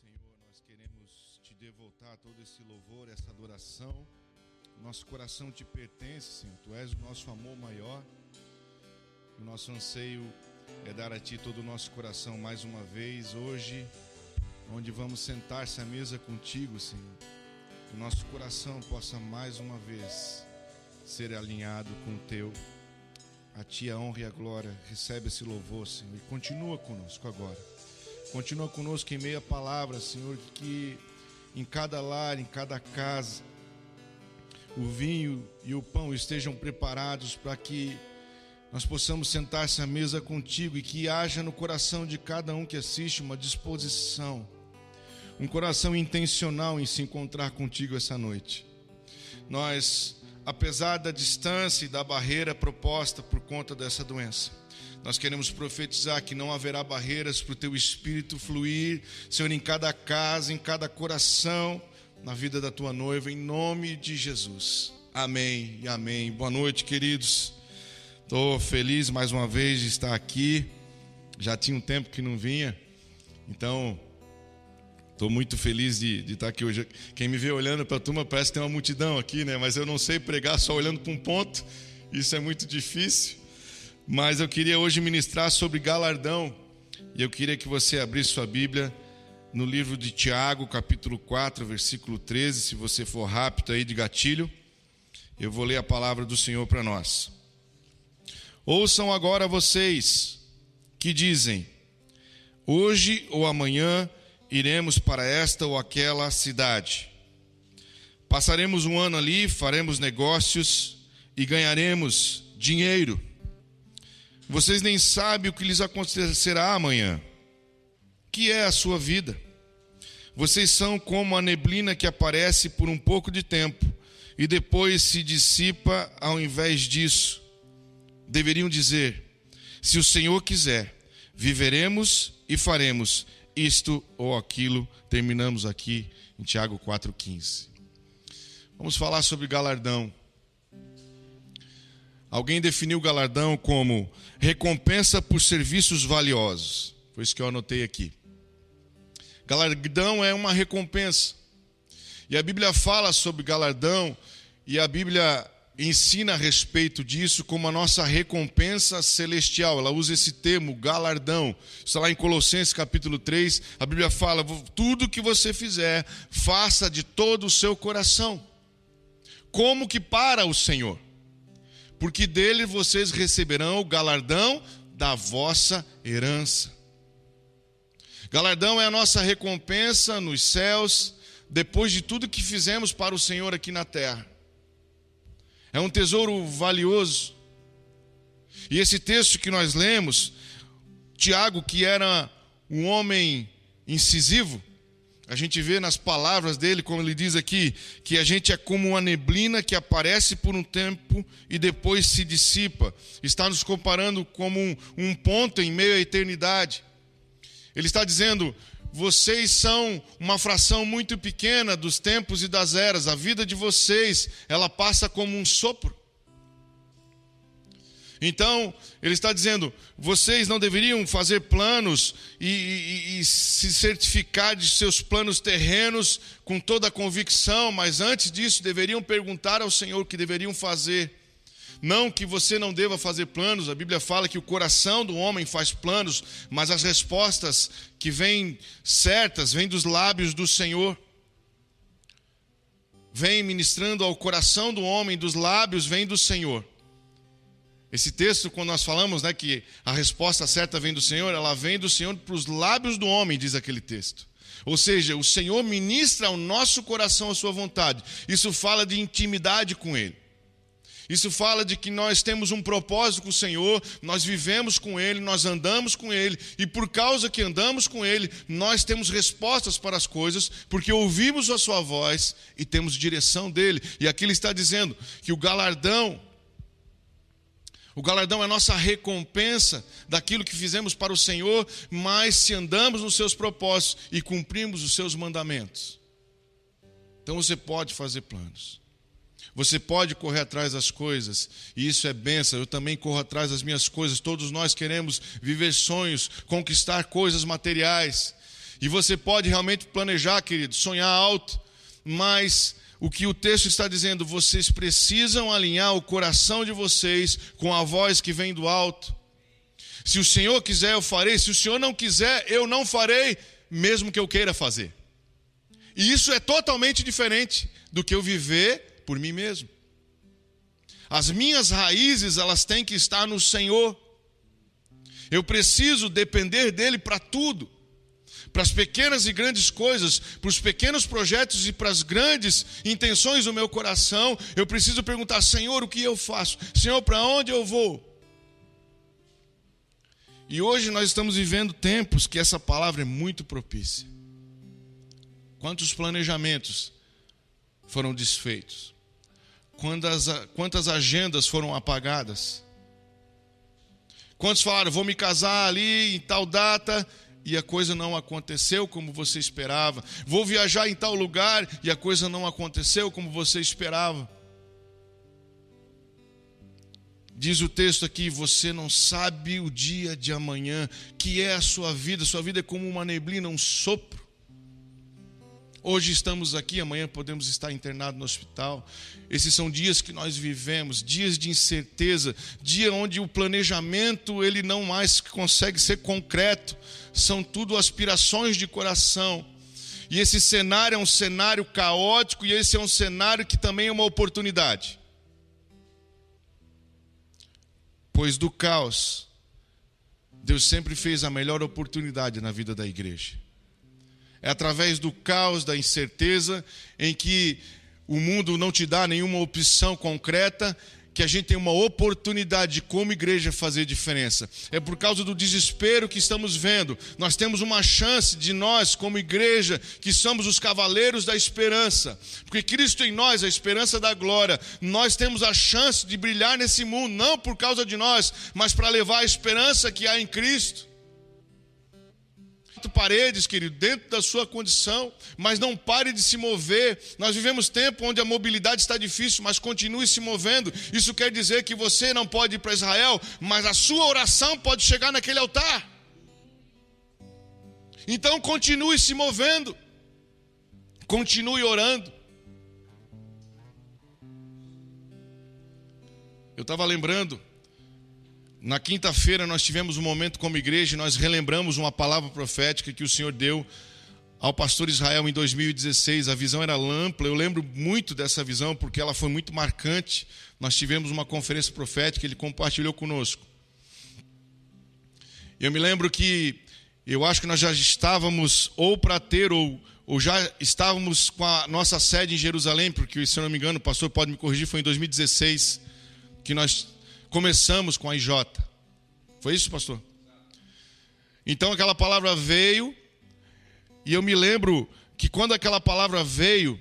Senhor, nós queremos te devoltar todo esse louvor, essa adoração. Nosso coração te pertence, Senhor. Tu és o nosso amor maior. O nosso anseio é dar a Ti todo o nosso coração mais uma vez, hoje, onde vamos sentar-se à mesa contigo, Senhor. Que o nosso coração possa mais uma vez ser alinhado com o Teu. A Ti a honra e a glória. Recebe esse louvor, Senhor, e continua conosco agora. Continua conosco em meia palavra, Senhor, que em cada lar, em cada casa, o vinho e o pão estejam preparados para que nós possamos sentar-se à mesa contigo e que haja no coração de cada um que assiste uma disposição, um coração intencional em se encontrar contigo essa noite. Nós, apesar da distância e da barreira proposta por conta dessa doença, nós queremos profetizar que não haverá barreiras para o teu espírito fluir, Senhor, em cada casa, em cada coração, na vida da tua noiva, em nome de Jesus. Amém e amém. Boa noite, queridos. Estou feliz mais uma vez de estar aqui. Já tinha um tempo que não vinha, então estou muito feliz de, de, estar aqui hoje. Quem me vê olhando para a turma parece que tem uma multidão aqui, né? Mas eu não sei pregar só olhando para um ponto, isso é muito difícil. Mas eu queria hoje ministrar sobre galardão, e eu queria que você abrisse sua Bíblia no livro de Tiago, capítulo 4, versículo 13. Se você for rápido aí de gatilho, eu vou ler a palavra do Senhor para nós. Ouçam agora vocês que dizem: Hoje ou amanhã iremos para esta ou aquela cidade. Passaremos um ano ali, faremos negócios e ganharemos dinheiro. Vocês nem sabem o que lhes acontecerá amanhã. Que é a sua vida? Vocês são como a neblina que aparece por um pouco de tempo e depois se dissipa ao invés disso deveriam dizer: se o Senhor quiser, viveremos e faremos isto ou aquilo. Terminamos aqui em Tiago 4,15. Vamos falar sobre galardão. Alguém definiu galardão como recompensa por serviços valiosos. Foi isso que eu anotei aqui. Galardão é uma recompensa. E a Bíblia fala sobre galardão, e a Bíblia ensina a respeito disso como a nossa recompensa celestial. Ela usa esse termo, galardão. Está lá em Colossenses capítulo 3, a Bíblia fala: tudo que você fizer, faça de todo o seu coração. Como que para o Senhor? Porque dele vocês receberão o galardão da vossa herança. Galardão é a nossa recompensa nos céus, depois de tudo que fizemos para o Senhor aqui na terra. É um tesouro valioso. E esse texto que nós lemos, Tiago, que era um homem incisivo, a gente vê nas palavras dele, como ele diz aqui, que a gente é como uma neblina que aparece por um tempo e depois se dissipa. Está nos comparando como um, um ponto em meio à eternidade. Ele está dizendo: vocês são uma fração muito pequena dos tempos e das eras. A vida de vocês, ela passa como um sopro. Então, ele está dizendo: vocês não deveriam fazer planos e, e, e, se certificar de seus planos terrenos com toda a convicção, mas antes disso deveriam perguntar ao Senhor o que deveriam fazer. Não que você não deva fazer planos, a Bíblia fala que o coração do homem faz planos, mas as respostas que vêm certas vêm dos lábios do Senhor. Vem ministrando ao coração do homem, dos lábios vem do Senhor. Esse texto, quando nós falamos né, que a resposta certa vem do Senhor, ela vem do Senhor para os lábios do homem, diz aquele texto. Ou seja, o Senhor ministra ao nosso coração a sua vontade. Isso fala de intimidade com Ele. Isso fala de que nós temos um propósito com o Senhor, nós vivemos com Ele, nós andamos com Ele, e por causa que andamos com Ele, nós temos respostas para as coisas, porque ouvimos a Sua voz e temos direção dele. E aqui ele está dizendo que o galardão, o galardão é nossa recompensa daquilo que fizemos para o Senhor, mas se andamos nos seus propósitos e cumprimos os seus mandamentos. Então você pode fazer planos. Você pode correr atrás das coisas, e isso é benção. Eu também corro atrás das minhas coisas. Todos nós queremos viver sonhos, conquistar coisas materiais. E você pode realmente planejar, querido, sonhar alto, mas o que o texto está dizendo, vocês precisam alinhar o coração de vocês com a voz que vem do alto. Se o Senhor quiser, eu farei. Se o Senhor não quiser, eu não farei, mesmo que eu queira fazer. E isso é totalmente diferente do que eu viver por mim mesmo. As minhas raízes, elas têm que estar no Senhor. Eu preciso depender dele para tudo. Para as pequenas e grandes coisas, para os pequenos projetos e para as grandes intenções do meu coração, eu preciso perguntar: Senhor, o que eu faço? Senhor, para onde eu vou? E hoje nós estamos vivendo tempos que essa palavra é muito propícia. Quantos planejamentos foram desfeitos? Quantas, quantas agendas foram apagadas? Quantos falaram, vou me casar ali em tal data e a coisa não aconteceu como você esperava? Vou viajar em tal lugar e a coisa não aconteceu como você esperava? Diz o texto aqui: você não sabe o dia de amanhã, que é a sua vida, sua vida é como uma neblina, um sopro. Hoje estamos aqui, amanhã podemos estar internados no hospital. Esses são dias que nós vivemos, dias de incerteza, dia onde o planejamento ele não mais consegue ser concreto, são tudo aspirações de coração. E esse cenário é um cenário caótico e esse é um cenário que também é uma oportunidade. Pois do caos, Deus sempre fez a melhor oportunidade na vida da igreja. É através do caos, da incerteza, em que o mundo não te dá nenhuma opção concreta, que a gente tem uma oportunidade de, como igreja, fazer diferença. É por causa do desespero que estamos vendo. Nós temos uma chance de nós, como igreja, que somos os cavaleiros da esperança. Porque Cristo em nós, a esperança da glória, nós temos a chance de brilhar nesse mundo, não por causa de nós, mas para levar a esperança que há em Cristo paredes, querido, dentro da sua condição, mas não pare de se mover. Nós vivemos tempo onde a mobilidade está difícil, mas continue se movendo. Isso quer dizer que você não pode ir para Israel, mas a sua oração pode chegar naquele altar. Então continue se movendo. Continue orando. Eu estava lembrando na quinta-feira nós tivemos um momento como igreja nós relembramos uma palavra profética que o Senhor deu ao pastor Israel em 2016. A visão era ampla, eu lembro muito dessa visão porque ela foi muito marcante. Nós tivemos uma conferência profética, ele compartilhou conosco. Eu me lembro que eu acho que nós já estávamos ou para ter ou, ou já estávamos com a nossa sede em Jerusalém, porque se eu não me engano, o pastor pode me corrigir, foi em 2016 que nós começamos com a IJ. Foi isso, pastor? Então aquela palavra veio, e eu me lembro que quando aquela palavra veio,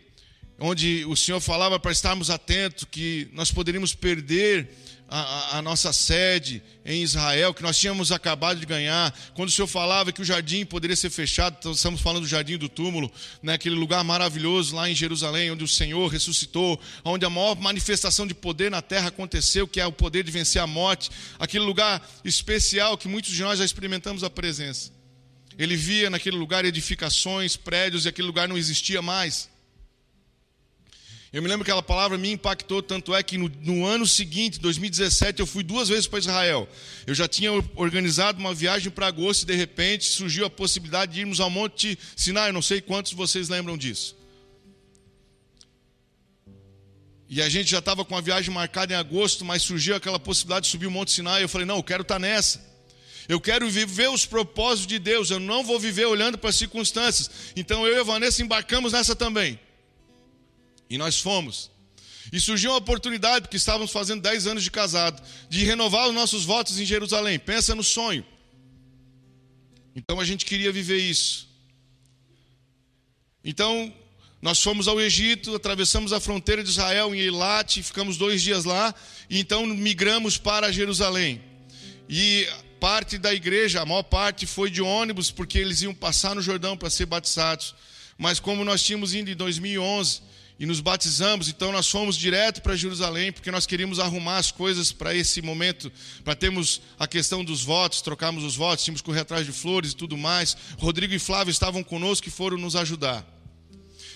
onde o Senhor falava para estarmos atentos, que nós poderíamos perder a, a, nossa sede em Israel, que nós tínhamos acabado de ganhar, quando o Senhor falava que o jardim poderia ser fechado, então estamos falando do jardim do túmulo, né, aquele lugar maravilhoso lá em Jerusalém, onde o Senhor ressuscitou, onde a maior manifestação de poder na terra aconteceu, que é o poder de vencer a morte, aquele lugar especial que muitos de nós já experimentamos a presença. Ele via naquele lugar edificações, prédios, e aquele lugar não existia mais. Eu me lembro que aquela palavra me impactou, tanto é que no, no, ano seguinte, 2017, eu fui duas vezes para Israel. Eu já tinha organizado uma viagem para agosto e de repente surgiu a possibilidade de irmos ao Monte Sinai. Eu não sei quantos de vocês lembram disso. E a gente já estava com a viagem marcada em agosto, mas surgiu aquela possibilidade de subir o Monte Sinai. Eu falei: não, eu quero estar tá nessa. Eu quero viver os propósitos de Deus. Eu não vou viver olhando para as circunstâncias. Então eu e a Vanessa embarcamos nessa também. E nós fomos. E surgiu uma oportunidade, porque estávamos fazendo 10 anos de casado, de renovar os nossos votos em Jerusalém. Pensa no sonho. Então a gente queria viver isso. Então, nós fomos ao Egito, atravessamos a fronteira de Israel em Eilat, ficamos dois dias lá, e então migramos para Jerusalém. E parte da igreja, a maior parte foi de ônibus, porque eles iam passar no Jordão para ser batizados. Mas como nós tínhamos ido em 2011, e nos batizamos, então nós fomos direto para Jerusalém, porque nós queríamos arrumar as coisas para esse momento, para termos a questão dos votos, trocamos os votos, tínhamos que correr atrás de flores e tudo mais. Rodrigo e Flávio estavam conosco e foram nos ajudar.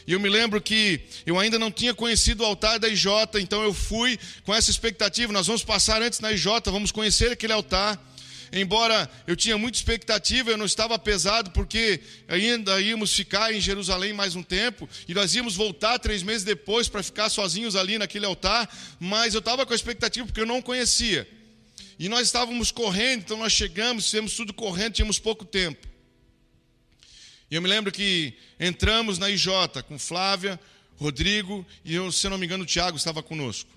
E eu me lembro que eu ainda não tinha conhecido o altar da IJ, então eu fui com essa expectativa. Nós vamos passar antes na IJ, vamos conhecer aquele altar. Embora eu tinha muita expectativa, eu não estava pesado, porque ainda íamos ficar em Jerusalém mais um tempo, e nós íamos voltar três meses depois para ficar sozinhos ali naquele altar, mas eu estava com a expectativa porque eu não conhecia. E nós estávamos correndo, então nós chegamos, fizemos tudo correndo, tínhamos pouco tempo. E eu me lembro que entramos na IJ com Flávia, Rodrigo e eu, se não me engano, o Tiago estava conosco.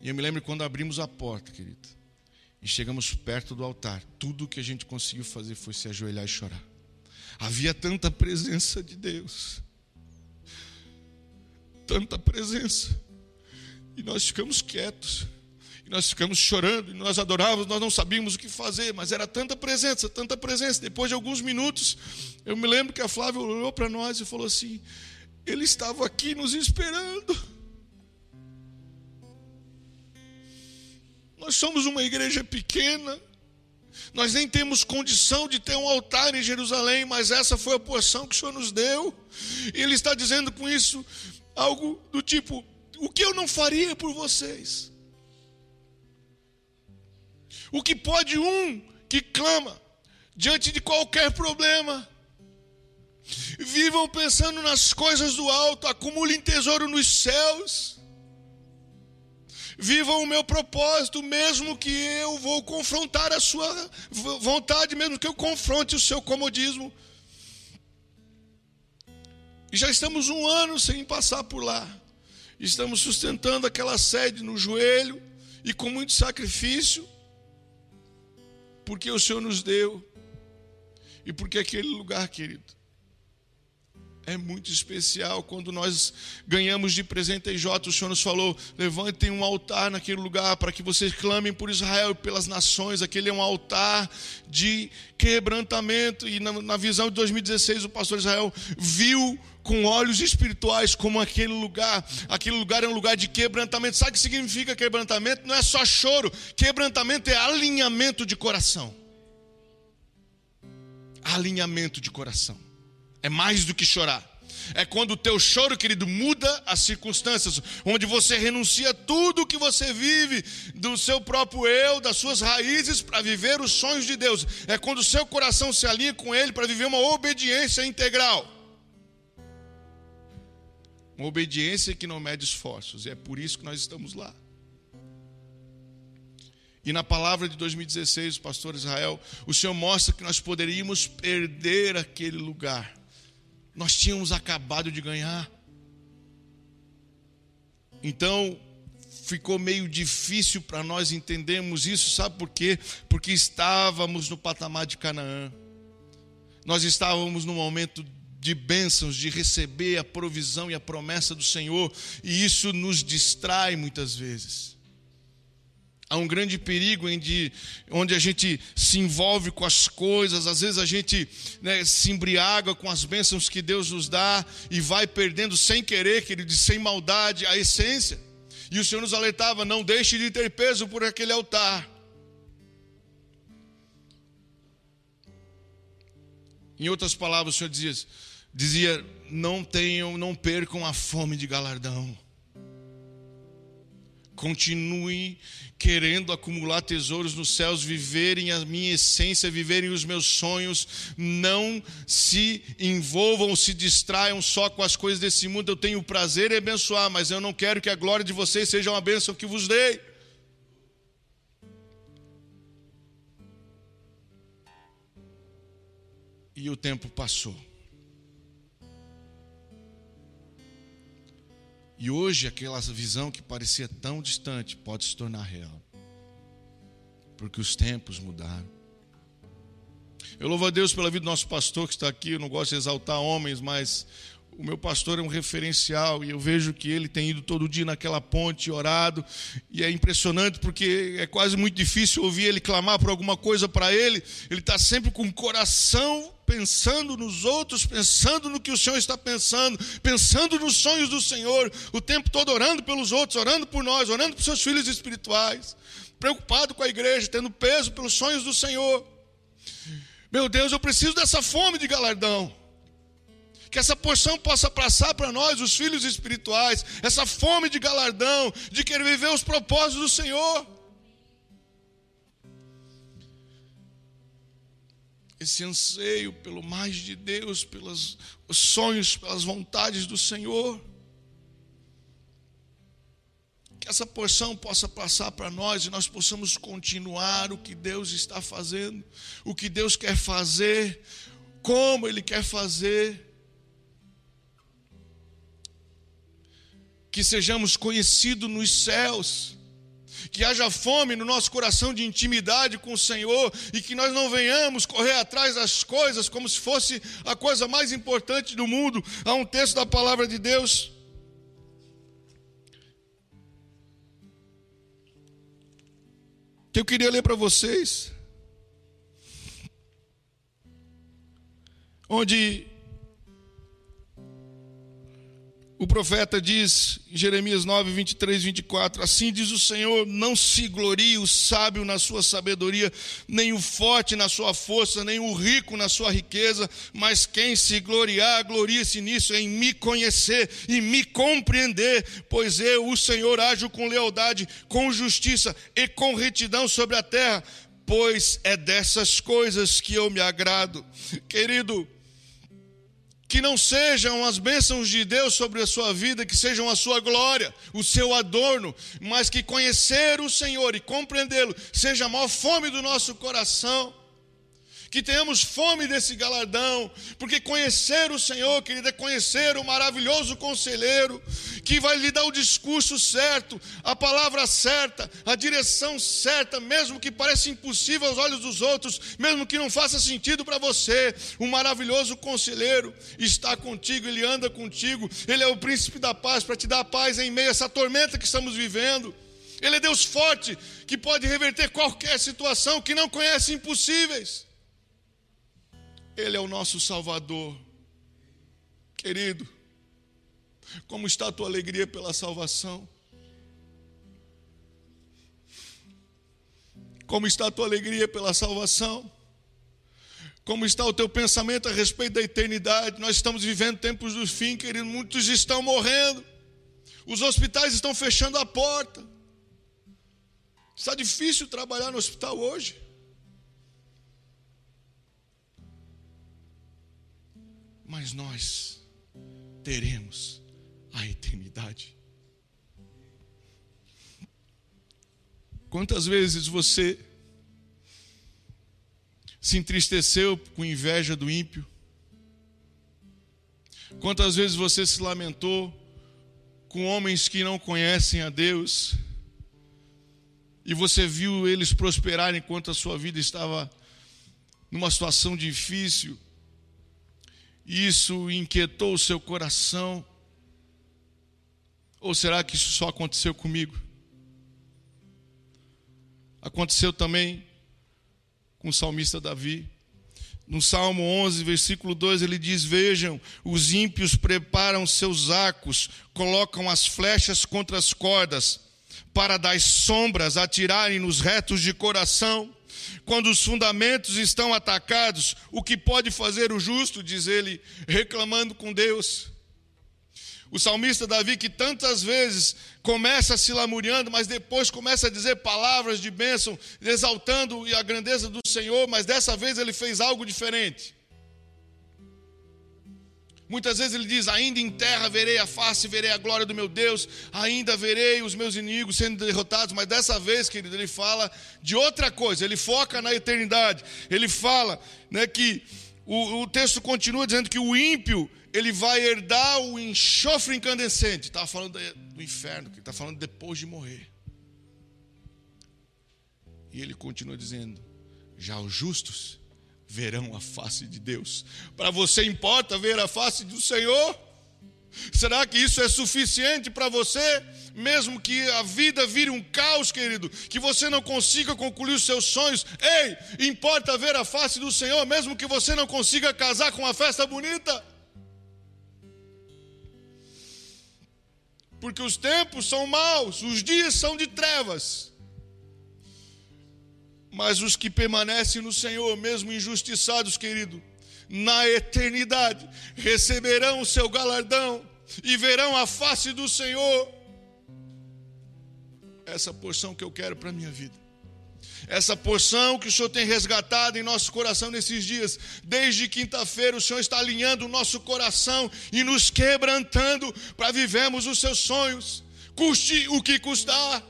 E eu me lembro quando abrimos a porta, querido. E chegamos perto do altar. Tudo o que a gente conseguiu fazer foi se ajoelhar e chorar. Havia tanta presença de Deus. Tanta presença. E nós ficamos quietos. E nós ficamos chorando. E nós adorávamos, nós não sabíamos o que fazer. Mas era tanta presença, tanta presença. Depois de alguns minutos, eu me lembro que a Flávia olhou para nós e falou assim: Ele estava aqui nos esperando. Nós somos uma igreja pequena, nós nem temos condição de ter um altar em Jerusalém, mas essa foi a porção que o Senhor nos deu. E Ele está dizendo com isso algo do tipo: o que eu não faria por vocês? O que pode um que clama diante de qualquer problema? Vivam pensando nas coisas do alto, acumulem tesouro nos céus vivam o meu propósito, mesmo que eu vou confrontar a sua vontade, mesmo que eu confronte o seu comodismo. E já estamos um ano sem passar por lá. Estamos sustentando aquela sede no joelho e com muito sacrifício, porque o Senhor nos deu e porque aquele lugar, querido, é muito especial quando nós ganhamos de presente a J. O Senhor nos falou: levantem um altar naquele lugar para que vocês clamem por Israel e pelas nações. Aquele é um altar de quebrantamento. E na, na visão de 2016, o pastor Israel viu com olhos espirituais como aquele lugar. Aquele lugar é um lugar de quebrantamento. Sabe o que significa quebrantamento? Não é só choro, quebrantamento é alinhamento de coração. Alinhamento de coração. É mais do que chorar. É quando o teu choro, querido, muda as circunstâncias, onde você renuncia tudo o que você vive, do seu próprio eu, das suas raízes, para viver os sonhos de Deus. É quando o seu coração se alinha com Ele para viver uma obediência integral. Uma obediência que não mede esforços. E é por isso que nós estamos lá. E na palavra de 2016, o pastor Israel, o Senhor mostra que nós poderíamos perder aquele lugar nós tínhamos acabado de ganhar. Então, ficou meio difícil para nós entendermos isso, sabe por quê? Porque estávamos no patamar de Canaã. Nós estávamos no momento de bênçãos, de receber a provisão e a promessa do Senhor, e isso nos distrai muitas vezes. Há um grande perigo em de, onde a gente se envolve com as coisas, às vezes a gente né, se embriaga com as bênçãos que Deus nos dá e vai perdendo sem querer, querido, sem maldade, a essência. E o Senhor nos alertava: não deixe de ter peso por aquele altar. Em outras palavras, o Senhor dizia, dizia não tenham, não percam a fome de galardão. Continue querendo acumular tesouros nos céus, viverem a minha essência, viverem os meus sonhos. Não se envolvam, se distraiam só com as coisas desse mundo. Eu tenho prazer em abençoar, mas eu não quero que a glória de vocês seja uma bênção que vos dei. E o tempo passou. E hoje aquela visão que parecia tão distante pode se tornar real. Porque os tempos mudaram. Eu louvo a Deus pela vida do nosso pastor que está aqui. Eu não gosto de exaltar homens, mas o meu pastor é um referencial e eu vejo que ele tem ido todo dia naquela ponte, orado, e é impressionante porque é quase muito difícil ouvir ele clamar por alguma coisa para ele. Ele está sempre com o coração pensando nos outros, pensando no que o Senhor está pensando, pensando nos sonhos do Senhor, o tempo todo orando pelos outros, orando por nós, orando por seus filhos espirituais, preocupado com a igreja, tendo peso pelos sonhos do Senhor. Meu Deus, eu preciso dessa fome de galardão que essa porção possa passar para nós, os filhos espirituais, essa fome de galardão, de querer viver os propósitos do Senhor. Esse anseio pelo mais de Deus, pelos sonhos, pelas vontades do Senhor. Que essa porção possa passar para nós e nós possamos continuar o que Deus está fazendo, o que Deus quer fazer, como Ele quer fazer. Que sejamos conhecidos nos céus, que haja fome no nosso coração de intimidade com o Senhor e que nós não venhamos correr atrás das coisas como se fosse a coisa mais importante do mundo. Há um texto da palavra de Deus. Que eu queria ler para vocês. Onde o profeta diz em Jeremias 9, 23, 24: Assim diz o Senhor: Não se glorie o sábio na sua sabedoria, nem o forte na sua força, nem o rico na sua riqueza, mas quem se gloriar, glorie-se nisso, em me conhecer e me compreender, pois eu, o Senhor, ajo com lealdade, com justiça e com retidão sobre a terra, pois é dessas coisas que eu me agrado. Querido, que não sejam as bênçãos de Deus sobre a sua vida, que sejam a sua glória, o seu adorno, mas que conhecer o Senhor e compreendê-lo seja a maior fome do nosso coração que tenhamos fome desse galardão, porque conhecer o Senhor, querido, é conhecer o maravilhoso conselheiro, que vai lhe dar o discurso certo, a palavra certa, a direção certa, mesmo que pareça impossível aos olhos dos outros, mesmo que não faça sentido para você, o maravilhoso conselheiro está contigo, ele anda contigo, ele é o príncipe da paz para te dar paz em meio a essa tormenta que estamos vivendo. Ele é Deus forte que pode reverter qualquer situação, que não conhece impossíveis. Ele é o nosso Salvador. Querido, como está a tua alegria pela salvação? Como está a tua alegria pela salvação? Como está o teu pensamento a respeito da eternidade? Nós estamos vivendo tempos do fim, querido. Muitos estão morrendo. Os hospitais estão fechando a porta. Está difícil trabalhar no hospital hoje. Mas nós teremos a eternidade. Quantas vezes você se entristeceu com inveja do ímpio? Quantas vezes você se lamentou com homens que não conhecem a Deus? E você viu eles prosperarem enquanto a sua vida estava numa situação difícil? Isso inquietou o seu coração? Ou será que isso só aconteceu comigo? Aconteceu também com o salmista Davi. No Salmo 11, versículo 2, ele diz: Vejam, os ímpios preparam seus arcos, colocam as flechas contra as cordas, para das sombras atirarem nos retos de coração. Quando os fundamentos estão atacados, o que pode fazer o justo, diz ele, reclamando com Deus. O salmista Davi, que tantas vezes começa se lamuriando, mas depois começa a dizer palavras de bênção, exaltando a grandeza do Senhor, mas dessa vez ele fez algo diferente. Muitas vezes ele diz: Ainda em terra verei a face, verei a glória do meu Deus, ainda verei os meus inimigos sendo derrotados. Mas dessa vez, querido, ele fala de outra coisa, ele foca na eternidade. Ele fala né, que o, o texto continua dizendo que o ímpio ele vai herdar o enxofre incandescente. Estava falando do inferno, que está falando depois de morrer. E ele continua dizendo: Já os justos verão a face de Deus. Para você importa ver a face do Senhor? Será que isso é suficiente para você? Mesmo que a vida vire um caos, querido, que você não consiga concluir os seus sonhos, ei, importa ver a face do Senhor, mesmo que você não consiga casar com uma festa bonita. Porque os tempos são maus, os dias são de trevas. Mas os que permanecem no Senhor, mesmo injustiçados, querido, na eternidade receberão o seu galardão e verão a face do Senhor. Essa porção que eu quero para a minha vida. Essa porção que o Senhor tem resgatado em nosso coração nesses dias. Desde quinta-feira, o Senhor está alinhando o nosso coração e nos quebrantando para vivermos os seus sonhos, custe o que custar.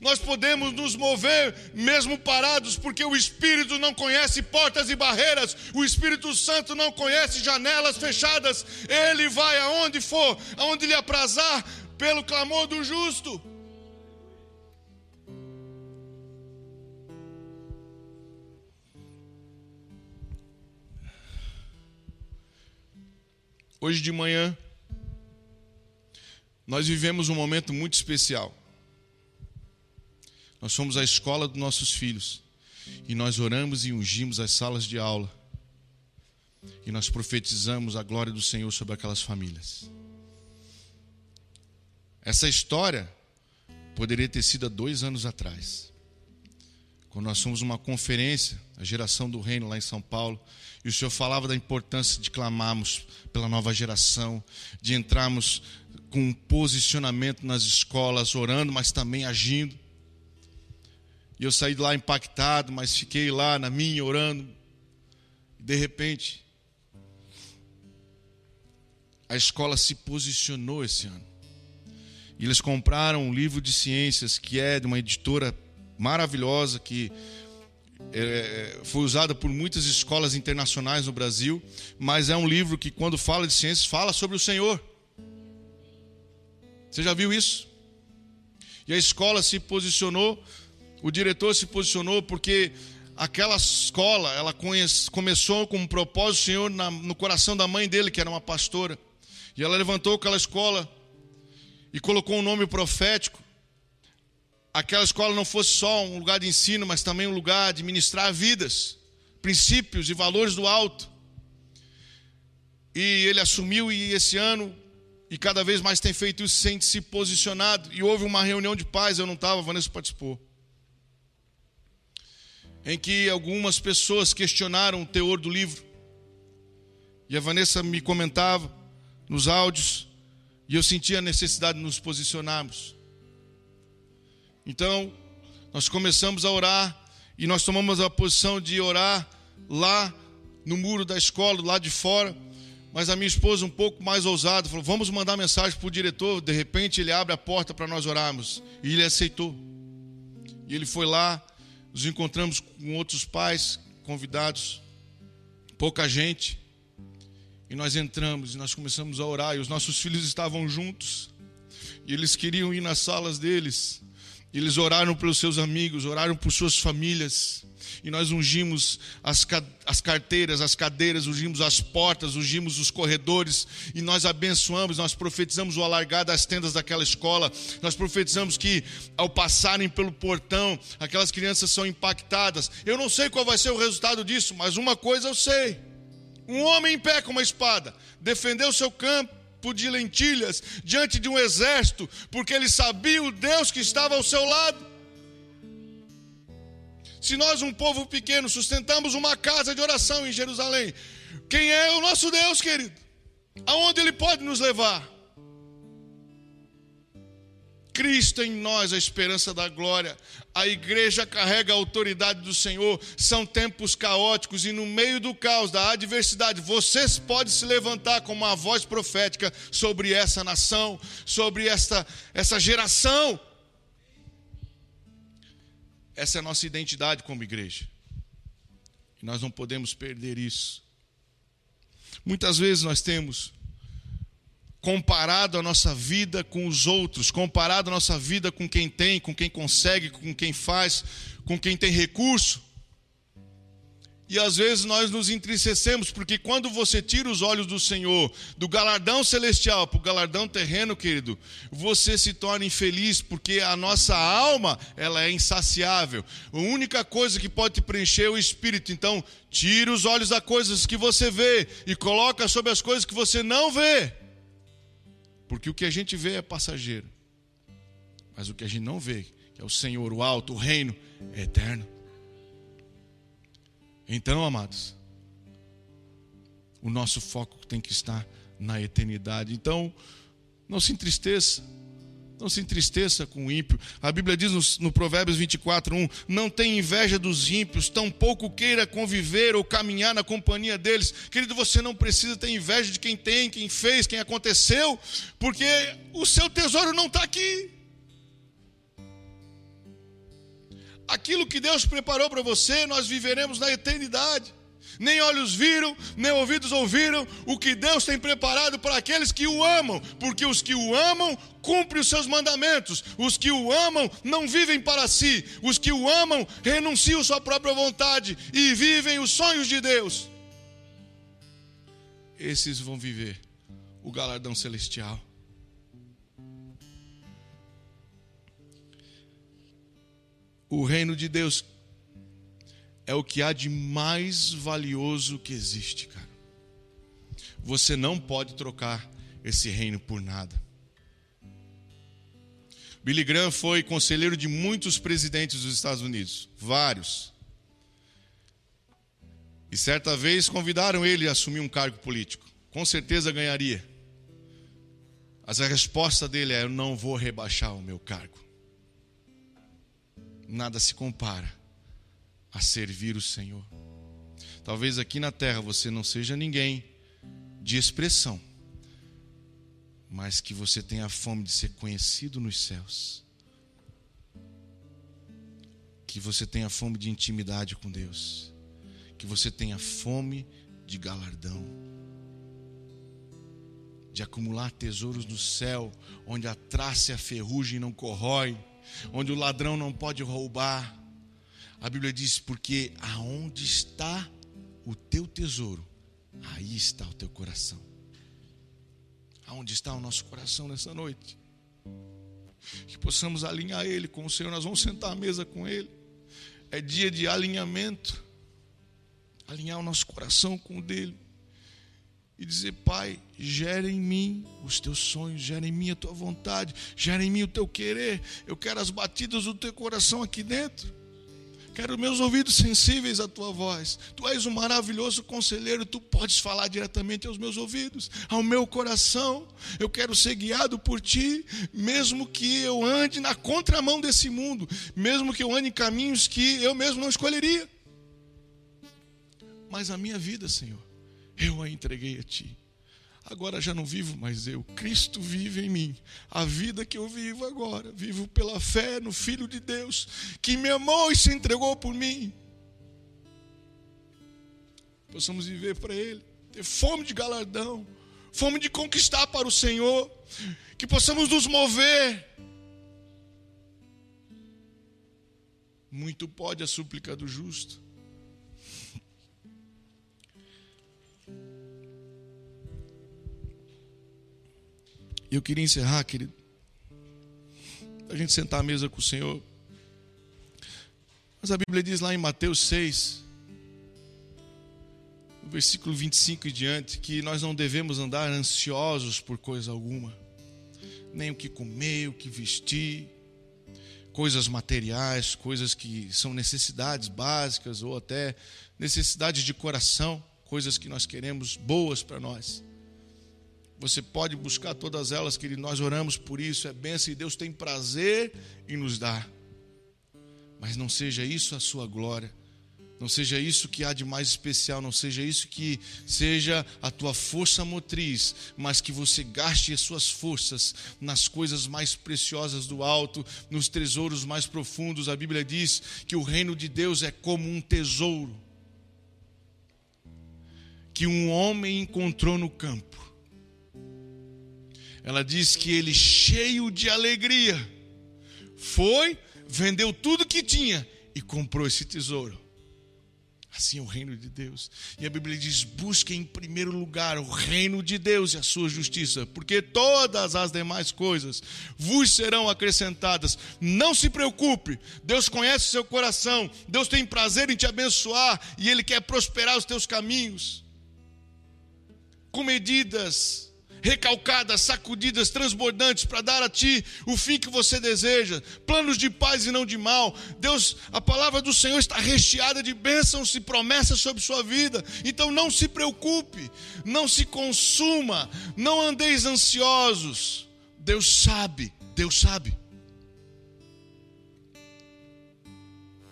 Nós podemos nos mover mesmo parados, porque o Espírito não conhece portas e barreiras, o Espírito Santo não conhece janelas fechadas, ele vai aonde for, aonde lhe aprazar, pelo clamor do justo. Hoje de manhã, nós vivemos um momento muito especial. Nós fomos à escola dos nossos filhos e nós oramos e ungimos as salas de aula. E nós profetizamos a glória do Senhor sobre aquelas famílias. Essa história poderia ter sido há dois anos atrás, quando nós fomos uma conferência, a geração do reino lá em São Paulo, e o Senhor falava da importância de clamarmos pela nova geração, de entrarmos com um posicionamento nas escolas, orando, mas também agindo. E eu saí de lá impactado, mas fiquei lá na minha orando. De repente, a escola se posicionou esse ano. E eles compraram um livro de ciências que é de uma editora maravilhosa que é, foi usada por muitas escolas internacionais no Brasil, mas é um livro que, quando fala de ciências, fala sobre o Senhor. Você já viu isso? E a escola se posicionou o diretor se posicionou porque aquela escola, ela conhece, começou com um propósito, Senhor, na, no coração da mãe dele, que era uma pastora. E ela levantou aquela escola e colocou um nome profético. Aquela escola não fosse só um lugar de ensino, mas também um lugar de ministrar vidas, princípios e valores do alto. E ele assumiu e esse ano e cada vez mais tem feito isso sem se posicionado. E houve uma reunião de paz, eu não estava, Vanessa participou em que algumas pessoas questionaram o teor do livro. E a Vanessa me comentava nos áudios, e eu sentia a necessidade de nos posicionarmos. Então, nós começamos a orar, e nós tomamos a posição de orar lá no muro da escola, lá de fora. Mas a minha esposa, um pouco mais ousada, falou: Vamos mandar mensagem para o diretor. De repente, ele abre a porta para nós orarmos. E ele aceitou. E ele foi lá, nos encontramos com outros pais convidados, pouca gente, e nós entramos e nós começamos a orar, e os nossos filhos estavam juntos, e eles queriam ir nas salas deles, eles oraram pelos seus amigos, oraram por suas famílias, e nós ungimos as, as carteiras, as cadeiras, ungimos as portas, ungimos os corredores, e nós abençoamos, nós profetizamos o alargar das tendas daquela escola, nós profetizamos que ao passarem pelo portão, aquelas crianças são impactadas. Eu não sei qual vai ser o resultado disso, mas uma coisa eu sei: um homem em pé com uma espada defendeu seu campo de lentilhas diante de um exército, porque ele sabia o Deus que estava ao seu lado. Se nós, um povo pequeno, sustentamos uma casa de oração em Jerusalém, quem é o nosso Deus, querido? Aonde Ele pode nos levar? Cristo em nós, a esperança da glória. A igreja carrega a autoridade do Senhor. São tempos caóticos e no meio do caos, da adversidade, vocês podem se levantar como uma voz profética sobre essa nação, sobre esta, essa geração. Essa é a nossa identidade como igreja. E nós não podemos perder isso. Muitas vezes nós temos comparado a nossa vida com os outros, comparado a nossa vida com quem tem, com quem consegue, com quem faz, com quem tem recurso. E às vezes nós nos entristecemos, porque quando você tira os olhos do Senhor, do galardão celestial para o galardão terreno, querido, você se torna infeliz, porque a nossa alma, ela é insaciável. A única coisa que pode te preencher é o espírito. Então, tira os olhos das coisas que você vê e coloca sobre as coisas que você não vê. Porque o que a gente vê é passageiro. Mas o que a gente não vê, que é o Senhor, o alto, o reino, é eterno. Então, amados, o nosso foco tem que estar na eternidade. Então, não se entristeça. Não se entristeça com o ímpio. A Bíblia diz no, no Provérbios 24, 1: Não tenha inveja dos ímpios, tampouco queira conviver ou caminhar na companhia deles. Querido, você não precisa ter inveja de quem tem, quem fez, quem aconteceu, porque o seu tesouro não está aqui. aquilo que Deus preparou para você, nós viveremos na eternidade. Nem olhos viram, nem ouvidos ouviram o que Deus tem preparado para aqueles que o amam, porque os que o amam cumprem os seus mandamentos, os que o amam não vivem para si, os que o amam renunciam sua própria vontade e vivem os sonhos de Deus. Esses vão viver o galardão celestial. O reino de Deus é o que há de mais valioso que existe, cara. Você não pode trocar esse reino por nada. Billy Graham foi conselheiro de muitos presidentes dos Estados Unidos, vários. E certa vez convidaram ele a assumir um cargo político. Com certeza ganharia. Mas a resposta dele é: Eu não vou rebaixar o meu cargo nada se compara a servir o Senhor. Talvez aqui na terra você não seja ninguém de expressão, mas que você tenha fome de ser conhecido nos céus. Que você tenha fome de intimidade com Deus. Que você tenha fome de galardão. De acumular tesouros no céu, onde a traça e a ferrugem não corrói onde o ladrão não pode roubar. A Bíblia diz: porque aonde está o teu tesouro, aí está o teu coração. Aonde está o nosso coração nessa noite? Que possamos alinhar ele com o Senhor. Nós vamos sentar à mesa com ele. É dia de alinhamento. Alinhar o nosso coração com o dele e dizer: Pai, gera em mim os teus sonhos, gera em mim a tua vontade, gera em mim o teu querer. Eu quero as batidas do teu coração aqui dentro. Quero meus ouvidos sensíveis à tua voz. Tu és um maravilhoso conselheiro, tu podes falar diretamente aos meus ouvidos, ao meu coração. Eu quero ser guiado por ti, mesmo que eu ande na contramão desse mundo, mesmo que eu ande em caminhos que eu mesmo não escolheria. Mas a minha vida, Senhor, eu a entreguei a ti. Agora já não vivo mais eu, Cristo vive em mim. A vida que eu vivo agora, vivo pela fé no Filho de Deus, que me amou e se entregou por mim. Possamos viver para Ele, ter fome de galardão, fome de conquistar para o Senhor, que possamos nos mover. Muito pode a súplica do justo eu queria encerrar, querido. A gente sentar à mesa com o Senhor. Mas a Bíblia diz lá em Mateus 6, no versículo 25 e diante, que nós não devemos andar ansiosos por coisa alguma, nem o que comer, o que vestir, coisas materiais, coisas que são necessidades básicas ou até necessidades de coração, coisas que nós queremos boas para nós. Você pode buscar todas elas, que nós oramos por isso, é bênção e Deus tem prazer em nos dar. Mas não seja isso a sua glória, não seja isso que há de mais especial, não seja isso que seja a tua força motriz, mas que você gaste as suas forças nas coisas mais preciosas do alto, nos tesouros mais profundos. A Bíblia diz que o reino de Deus é como um tesouro que um homem encontrou no campo ela diz que ele, cheio de alegria, foi, vendeu tudo que tinha e comprou esse tesouro. Assim é o reino de Deus. E a Bíblia diz: busque em primeiro lugar o reino de Deus e a sua justiça, porque todas as demais coisas vos serão acrescentadas. Não se preocupe, Deus conhece o seu coração, Deus tem prazer em te abençoar e Ele quer prosperar os teus caminhos. Com medidas recalcadas, sacudidas, transbordantes para dar a ti o fim que você deseja, planos de paz e não de mal. Deus, a palavra do Senhor está recheada de bênçãos e promessas sobre sua vida. Então não se preocupe, não se consuma, não andeis ansiosos. Deus sabe, Deus sabe.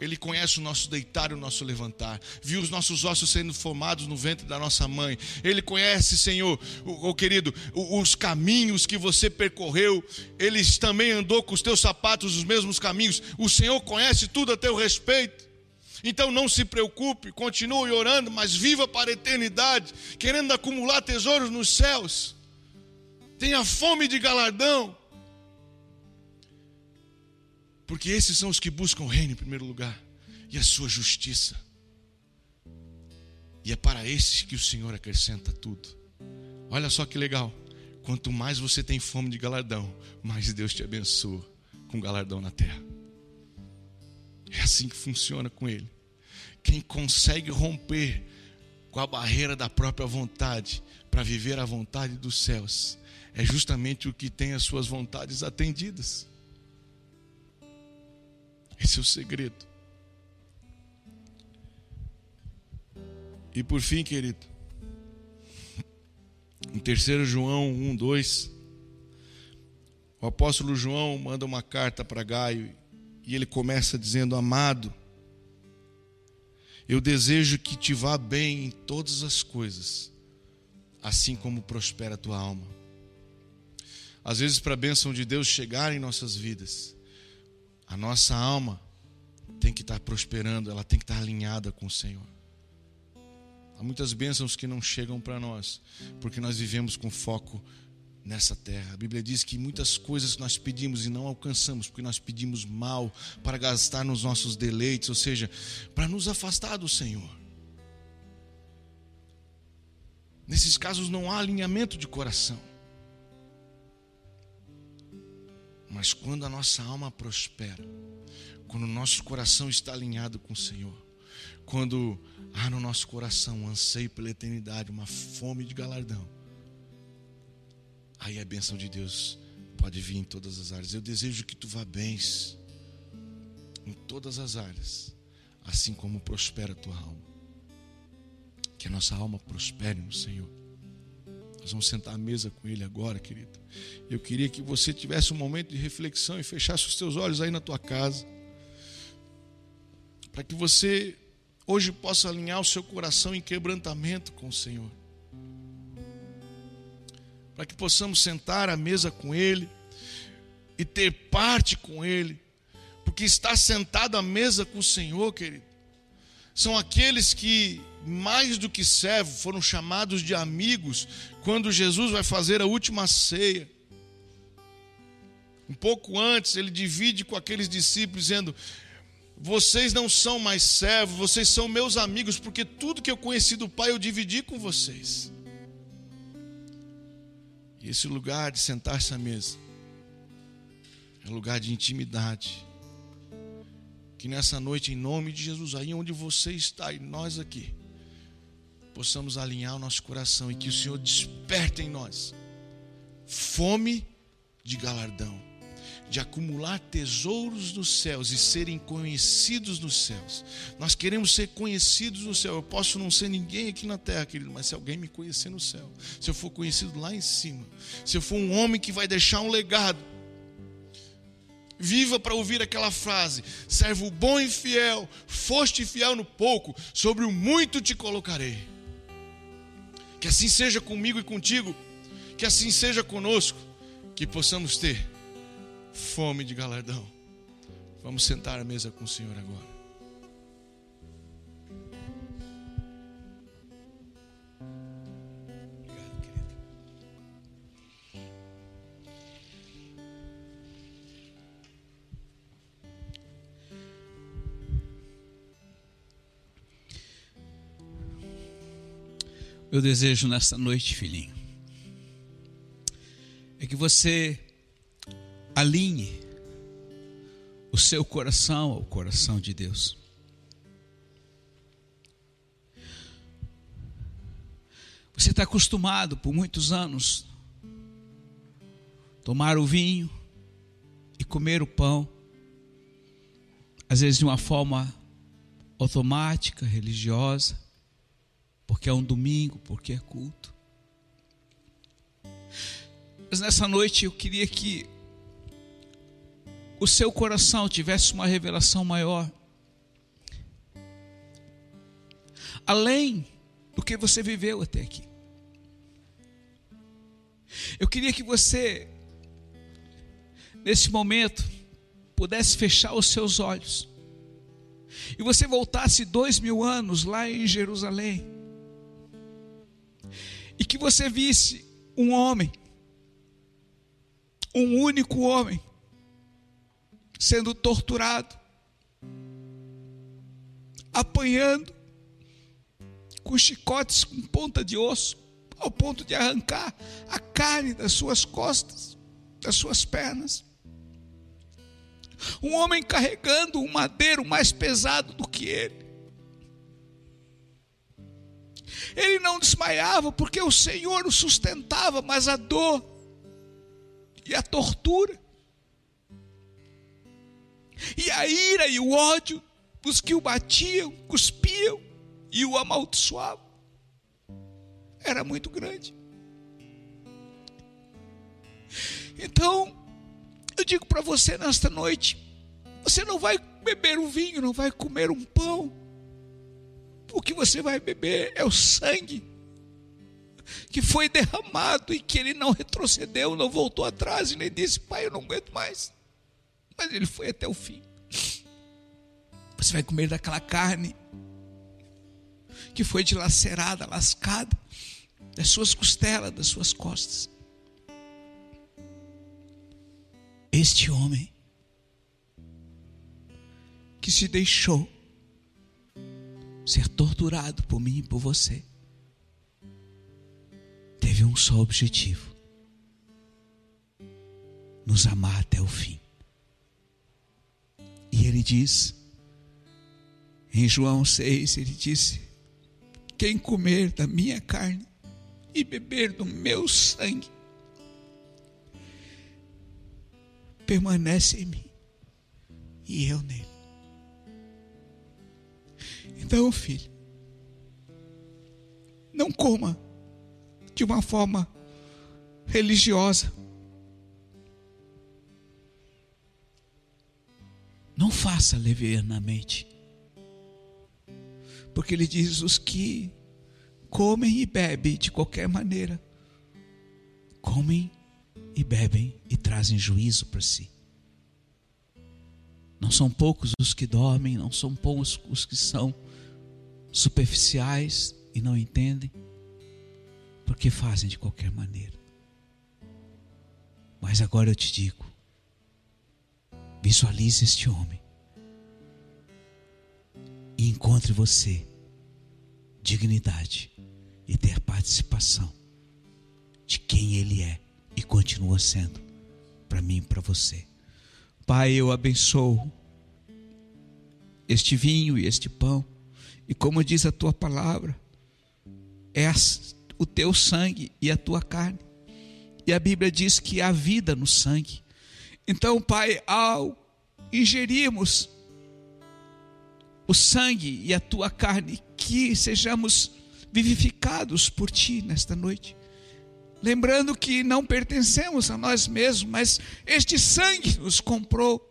Ele conhece o nosso deitar e o nosso levantar. Viu os nossos ossos sendo formados no ventre da nossa mãe. Ele conhece, Senhor, o, o querido, os caminhos que você percorreu. Ele também andou com os teus sapatos os mesmos caminhos. O Senhor conhece tudo a teu respeito. Então não se preocupe, continue orando, mas viva para a eternidade, querendo acumular tesouros nos céus. Tenha fome de galardão porque esses são os que buscam o reino em primeiro lugar e a sua justiça. E é para esses que o Senhor acrescenta tudo. Olha só que legal. Quanto mais você tem fome de galardão, mais Deus te abençoa com galardão na terra. É assim que funciona com Ele. Quem consegue romper com a barreira da própria vontade para viver a vontade dos céus é justamente o que tem as suas vontades atendidas. Esse é o segredo. E por fim, querido, em 3 João 1, 2, o apóstolo João manda uma carta para Gaio e ele começa dizendo: Amado, eu desejo que te vá bem em todas as coisas, assim como prospera a tua alma. Às vezes, para a bênção de Deus chegar em nossas vidas, a nossa alma tem que estar prosperando, ela tem que estar alinhada com o Senhor. Há muitas bênçãos que não chegam para nós, porque nós vivemos com foco nessa terra. A Bíblia diz que muitas coisas nós pedimos e não alcançamos, porque nós pedimos mal para gastar nos nossos deleites, ou seja, para nos afastar do Senhor. Nesses casos não há alinhamento de coração. Mas quando a nossa alma prospera, quando o nosso coração está alinhado com o Senhor, quando há no nosso coração um anseio pela eternidade, uma fome de galardão, aí a bênção de Deus pode vir em todas as áreas. Eu desejo que tu vá bens em todas as áreas, assim como prospera a tua alma. Que a nossa alma prospere no Senhor. Nós vamos sentar à mesa com Ele agora, querido. Eu queria que você tivesse um momento de reflexão e fechasse os teus olhos aí na tua casa. Para que você hoje possa alinhar o seu coração em quebrantamento com o Senhor. Para que possamos sentar à mesa com Ele e ter parte com Ele. Porque estar sentado à mesa com o Senhor, querido, são aqueles que mais do que servo, foram chamados de amigos quando Jesus vai fazer a última ceia. Um pouco antes, ele divide com aqueles discípulos, dizendo: Vocês não são mais servos, vocês são meus amigos, porque tudo que eu conheci do Pai eu dividi com vocês. E esse lugar de sentar-se à mesa é lugar de intimidade. Que nessa noite, em nome de Jesus, aí onde você está e nós aqui, possamos alinhar o nosso coração e que o Senhor desperte em nós fome de galardão, de acumular tesouros nos céus e serem conhecidos nos céus. Nós queremos ser conhecidos no céu. Eu posso não ser ninguém aqui na terra, querido, mas se alguém me conhecer no céu, se eu for conhecido lá em cima, se eu for um homem que vai deixar um legado, Viva para ouvir aquela frase: servo bom e fiel, foste fiel no pouco, sobre o muito te colocarei. Que assim seja comigo e contigo, que assim seja conosco, que possamos ter fome de galardão. Vamos sentar à mesa com o Senhor agora. Meu desejo nesta noite, filhinho, é que você alinhe o seu coração ao coração de Deus. Você está acostumado por muitos anos tomar o vinho e comer o pão, às vezes de uma forma automática, religiosa, porque é um domingo, porque é culto. Mas nessa noite eu queria que o seu coração tivesse uma revelação maior. Além do que você viveu até aqui. Eu queria que você, nesse momento, pudesse fechar os seus olhos e você voltasse dois mil anos lá em Jerusalém e que você visse um homem, um único homem, sendo torturado, apanhando com chicotes com ponta de osso, ao ponto de arrancar a carne das suas costas, das suas pernas. Um homem carregando um madeiro mais pesado do que ele. Ele não desmaiava porque o Senhor o sustentava, mas a dor e a tortura e a ira e o ódio dos que o batiam, cuspiam e o amaldiçoavam era muito grande. Então, eu digo para você nesta noite: você não vai beber um vinho, não vai comer um pão. O que você vai beber é o sangue que foi derramado e que ele não retrocedeu, não voltou atrás e nem disse: Pai, eu não aguento mais mas ele foi até o fim. Você vai comer daquela carne que foi dilacerada, lascada, das suas costelas, das suas costas. Este homem que se deixou ser torturado por mim e por você, teve um só objetivo: nos amar até o fim. E ele diz, em João 6, ele disse: Quem comer da minha carne e beber do meu sangue, permanece em mim e eu nele. Então, filho, não coma de uma forma religiosa Não faça levianamente. Porque ele diz: os que comem e bebem de qualquer maneira, comem e bebem e trazem juízo para si. Não são poucos os que dormem, não são poucos os que são superficiais e não entendem, porque fazem de qualquer maneira. Mas agora eu te digo: Visualize este homem e encontre você dignidade e ter participação de quem ele é e continua sendo para mim e para você. Pai, eu abençoo este vinho e este pão, e como diz a tua palavra, é o teu sangue e a tua carne. E a Bíblia diz que há vida no sangue. Então, Pai, ao ingerirmos o sangue e a tua carne, que sejamos vivificados por ti nesta noite. Lembrando que não pertencemos a nós mesmos, mas este sangue nos comprou.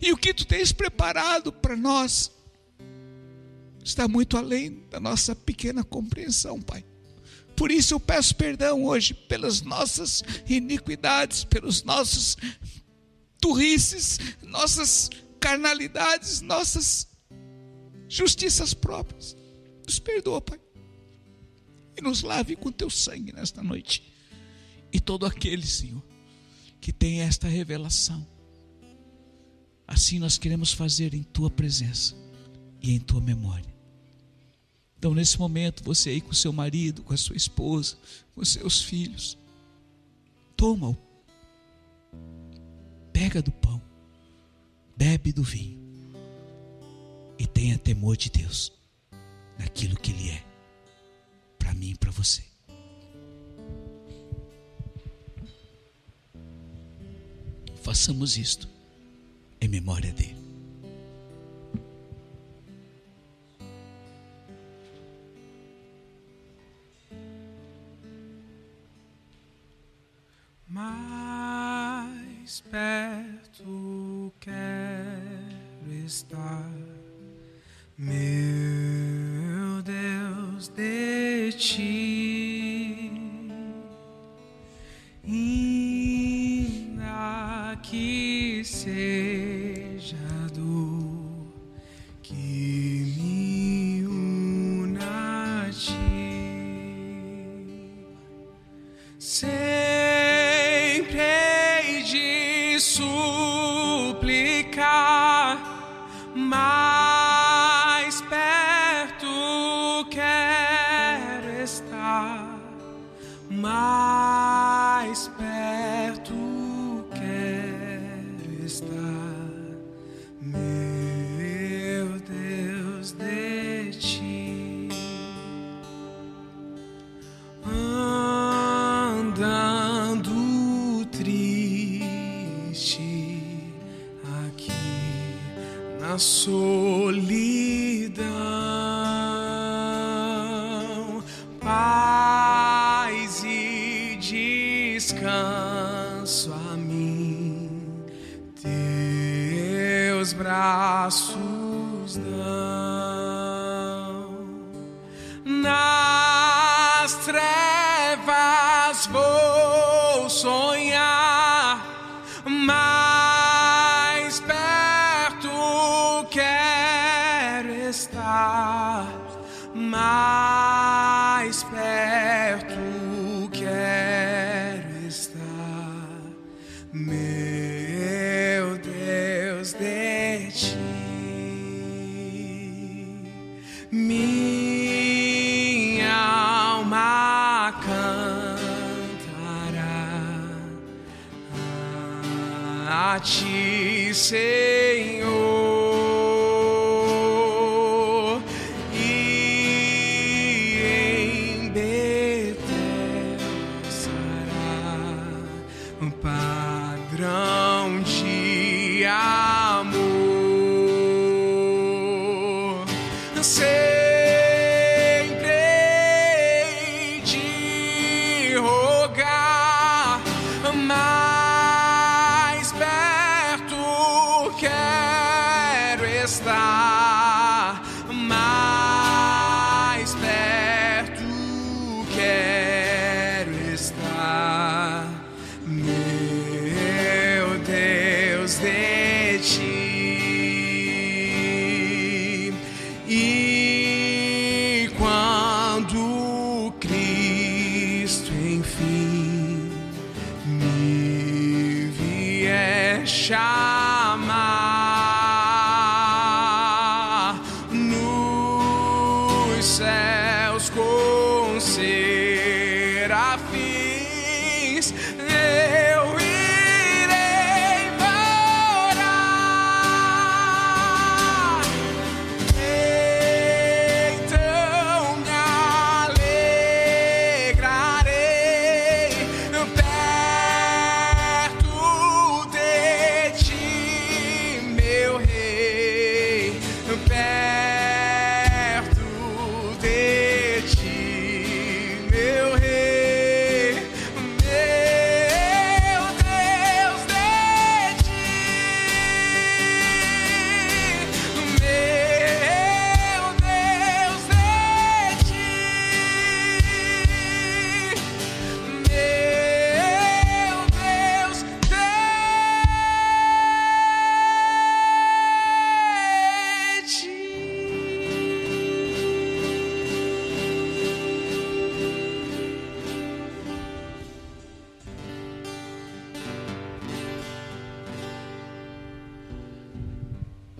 E o que tu tens preparado para nós está muito além da nossa pequena compreensão, Pai. Por isso eu peço perdão hoje pelas nossas iniquidades, pelos nossos turrices, nossas carnalidades, nossas justiças próprias. Nos perdoa, Pai. E nos lave com teu sangue nesta noite. E todo aquele, Senhor, que tem esta revelação. Assim nós queremos fazer em tua presença e em tua memória então, nesse momento, você aí com seu marido, com a sua esposa, com seus filhos, toma-o, pega do pão, bebe do vinho e tenha temor de Deus naquilo que Ele é para mim e para você. Façamos isto em memória dele. mais perto quero estar, meu Deus, de ti. braços da dice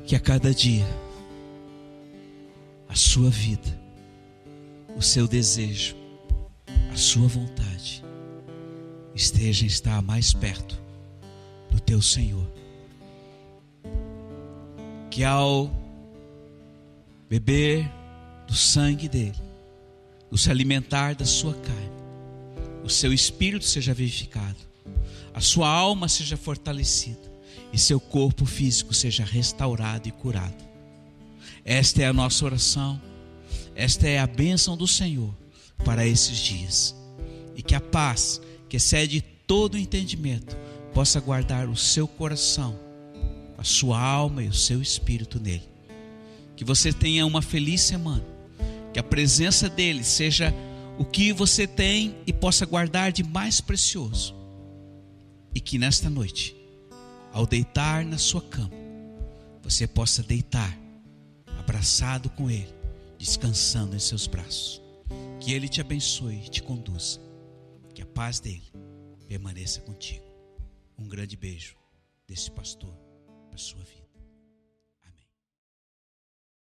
que a cada dia a sua vida, o seu desejo, a sua vontade esteja estar mais perto do teu Senhor. Que ao beber do sangue dele, o se alimentar da sua carne, o seu espírito seja vivificado, a sua alma seja fortalecida e seu corpo físico seja restaurado e curado. Esta é a nossa oração, esta é a bênção do Senhor para esses dias. E que a paz, que excede todo entendimento, possa guardar o seu coração, a sua alma e o seu espírito nele. Que você tenha uma feliz semana, que a presença dele seja o que você tem e possa guardar de mais precioso. E que nesta noite, ao deitar na sua cama, você possa deitar abraçado com Ele, descansando em seus braços. Que Ele te abençoe e te conduza. Que a paz dele permaneça contigo. Um grande beijo desse pastor para sua vida.